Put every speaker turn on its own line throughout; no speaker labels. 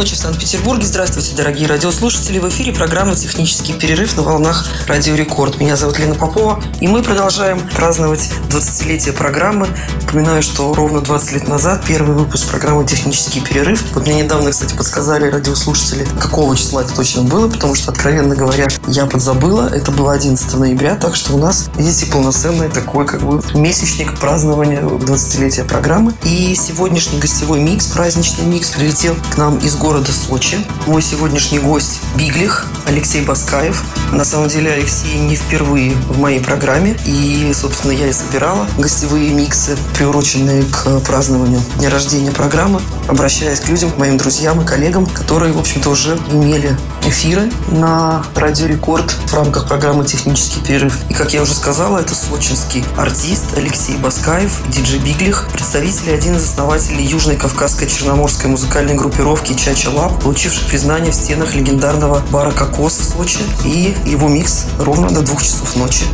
ночи в Санкт-Петербурге. Здравствуйте, дорогие радиослушатели. В эфире программа «Технический перерыв» на волнах Радио Рекорд. Меня зовут Лена Попова, и мы продолжаем праздновать 20-летие программы. Напоминаю, что ровно 20 лет назад первый выпуск программы «Технический перерыв». Вот мне недавно, кстати, подсказали радиослушатели, какого числа это точно было, потому что, откровенно говоря, я подзабыла. Это было 11 ноября, так что у нас, видите, полноценный такой как бы месячник празднования 20-летия программы. И сегодняшний гостевой микс, праздничный микс, прилетел к нам из города Сочи. Мой сегодняшний гость Биглих Алексей Баскаев. На самом деле Алексей не впервые в моей программе. И, собственно, я и собирала гостевые миксы, приуроченные к празднованию дня рождения программы, обращаясь к людям, к моим друзьям и коллегам, которые, в общем-то, уже имели эфиры на Радио Рекорд в рамках программы «Технический перерыв». И, как я уже сказала, это сочинский артист Алексей Баскаев, диджей Биглих, представитель и один из основателей Южной Кавказской Черноморской музыкальной группировки Чача Лаб, получивший признание в стенах легендарного бара «Кокос» в Сочи и его микс ровно до двух часов ночи.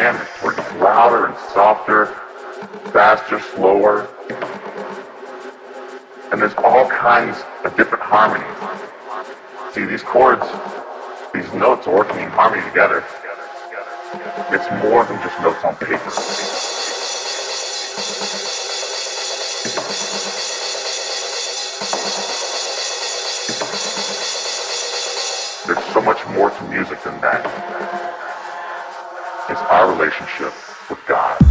Dynamics it's louder and softer, faster, slower. And there's all kinds of different harmonies. See, these chords, these notes are working in harmony together. It's more than just notes on paper. There's so much more to music than that. It's our relationship with God.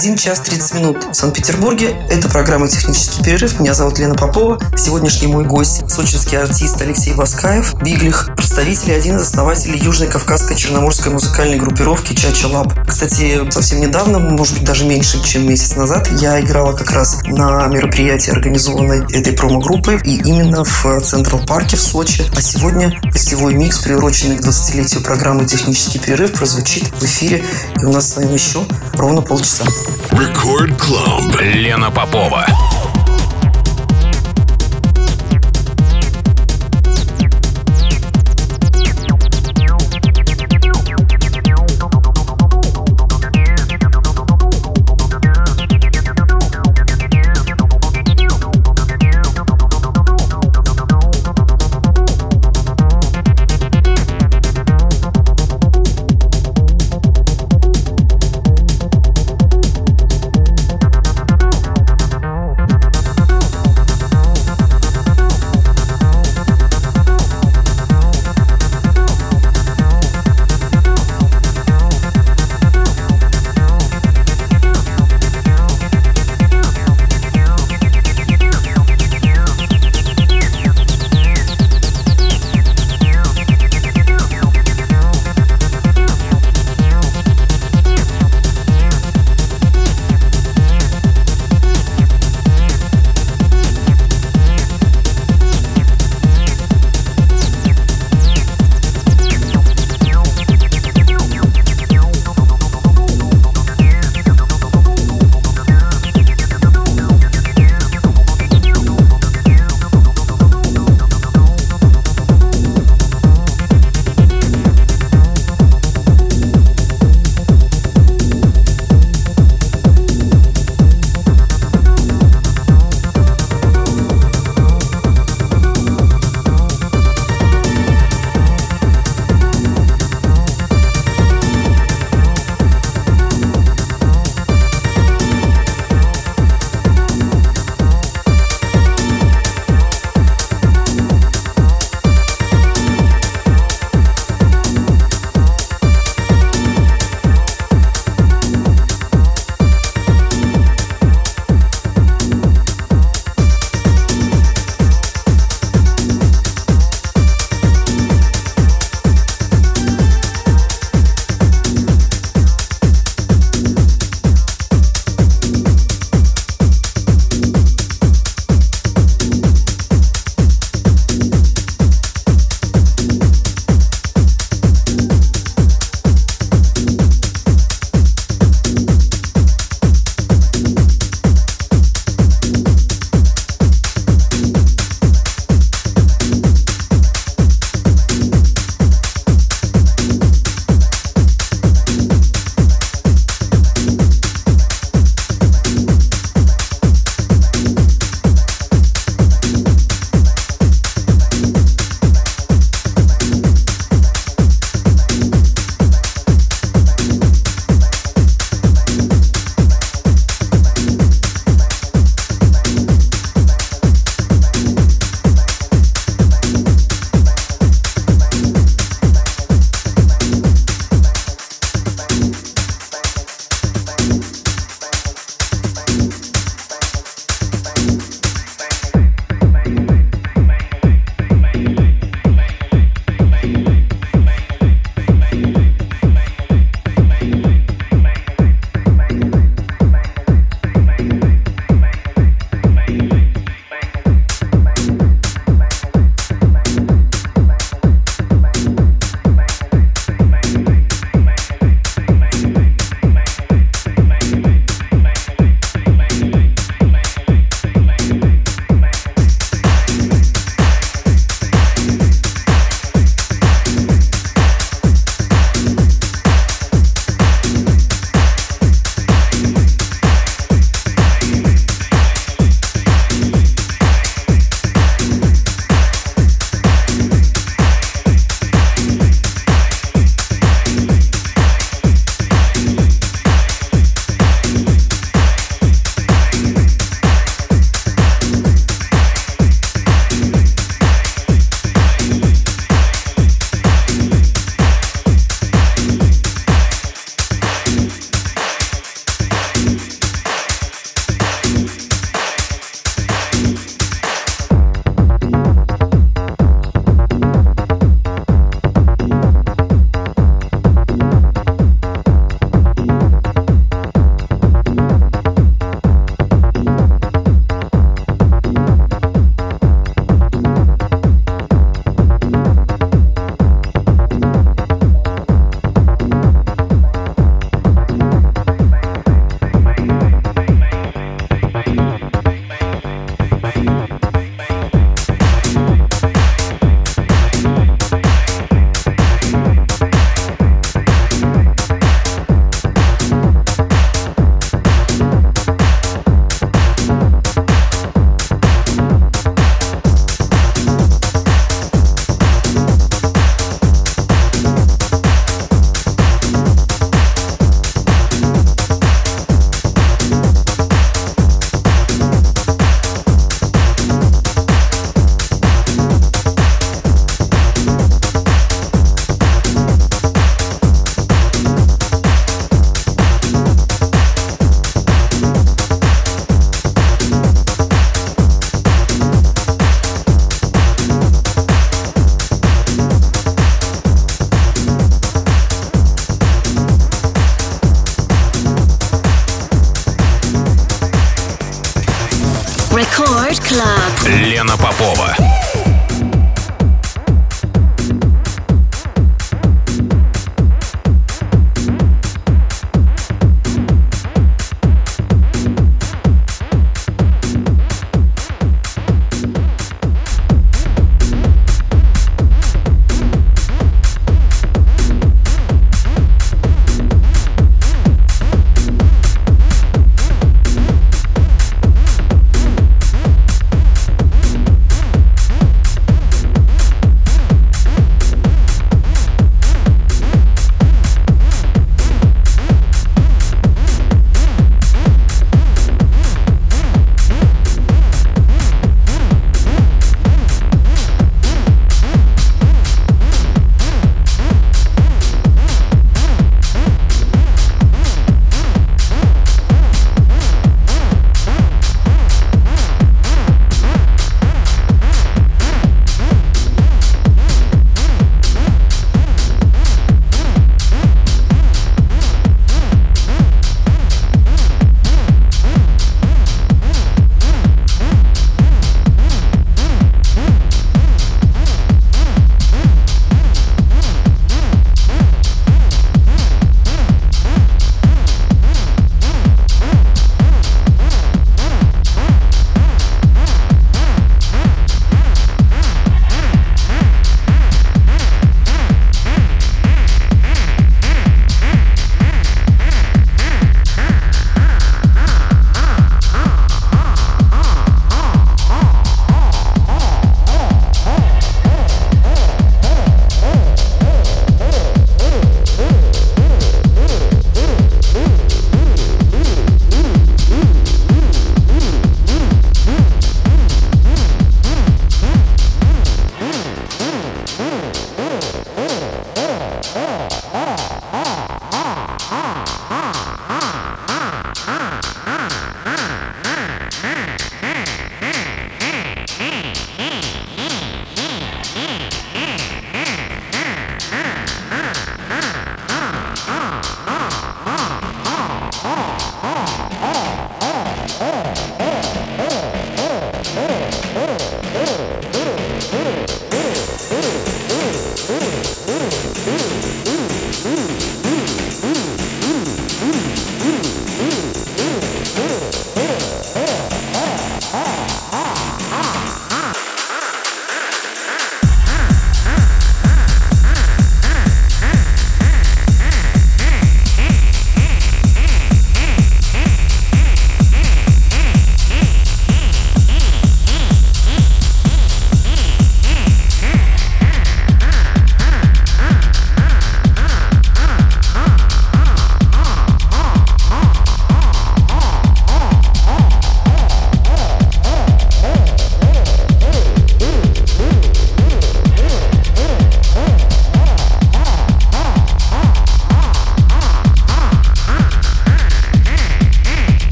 1 час 30 минут в Санкт-Петербурге. Это программа «Технический перерыв». Меня зовут Лена Попова. Сегодняшний мой гость – сочинский артист Алексей Баскаев, Биглих, представитель и один из основателей Южной Кавказской Черноморской музыкальной группировки Чача Лаб. Кстати, совсем недавно, может быть, даже меньше, чем месяц назад, я играла как раз на мероприятии, организованной этой промо-группой, и именно в Централ Парке в Сочи. А сегодня гостевой микс, приуроченный к 20-летию программы «Технический перерыв», прозвучит в эфире. И у нас с вами еще ровно полчаса.
Record Club. Лена Попова.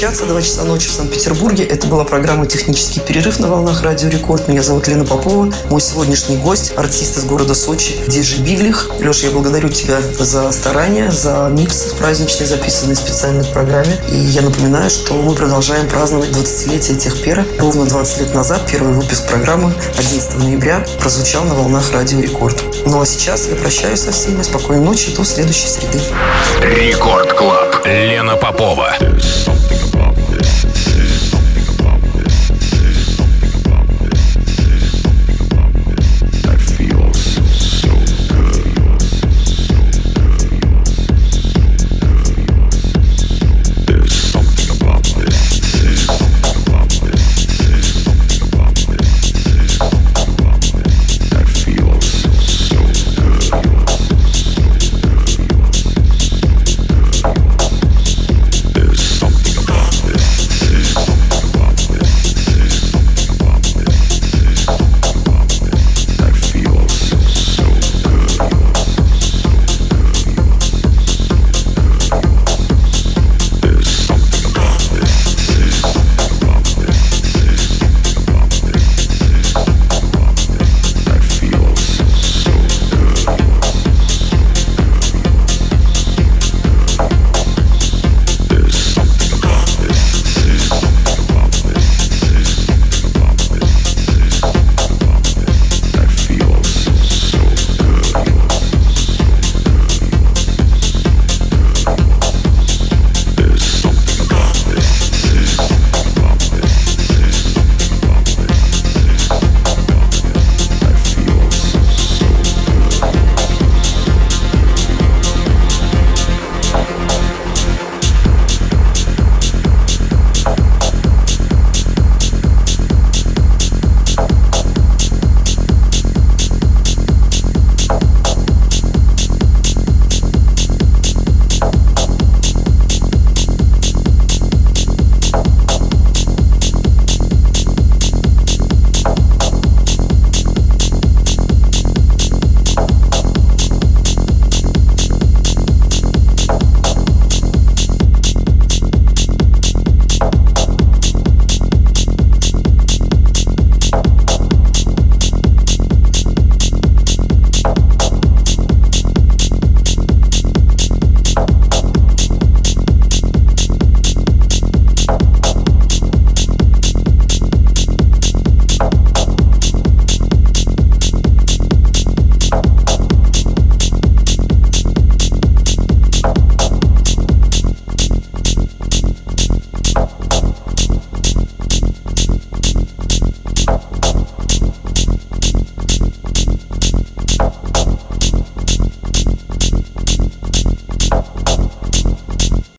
Прощаться. Два часа ночи в Санкт-Петербурге. Это была программа «Технический перерыв» на волнах Радио Рекорд. Меня зовут Лена Попова. Мой сегодняшний гость – артист из города Сочи, диджей Биглих. Леша, я благодарю тебя за старания, за микс праздничный, записанный специально в программе. И я напоминаю, что мы продолжаем праздновать 20-летие Техпера. Ровно 20 лет назад первый выпуск программы 11 ноября прозвучал на волнах Радио Рекорд. Ну а сейчас я прощаюсь со всеми. Спокойной ночи. До следующей среды.
Рекорд Клаб. Лена Попова.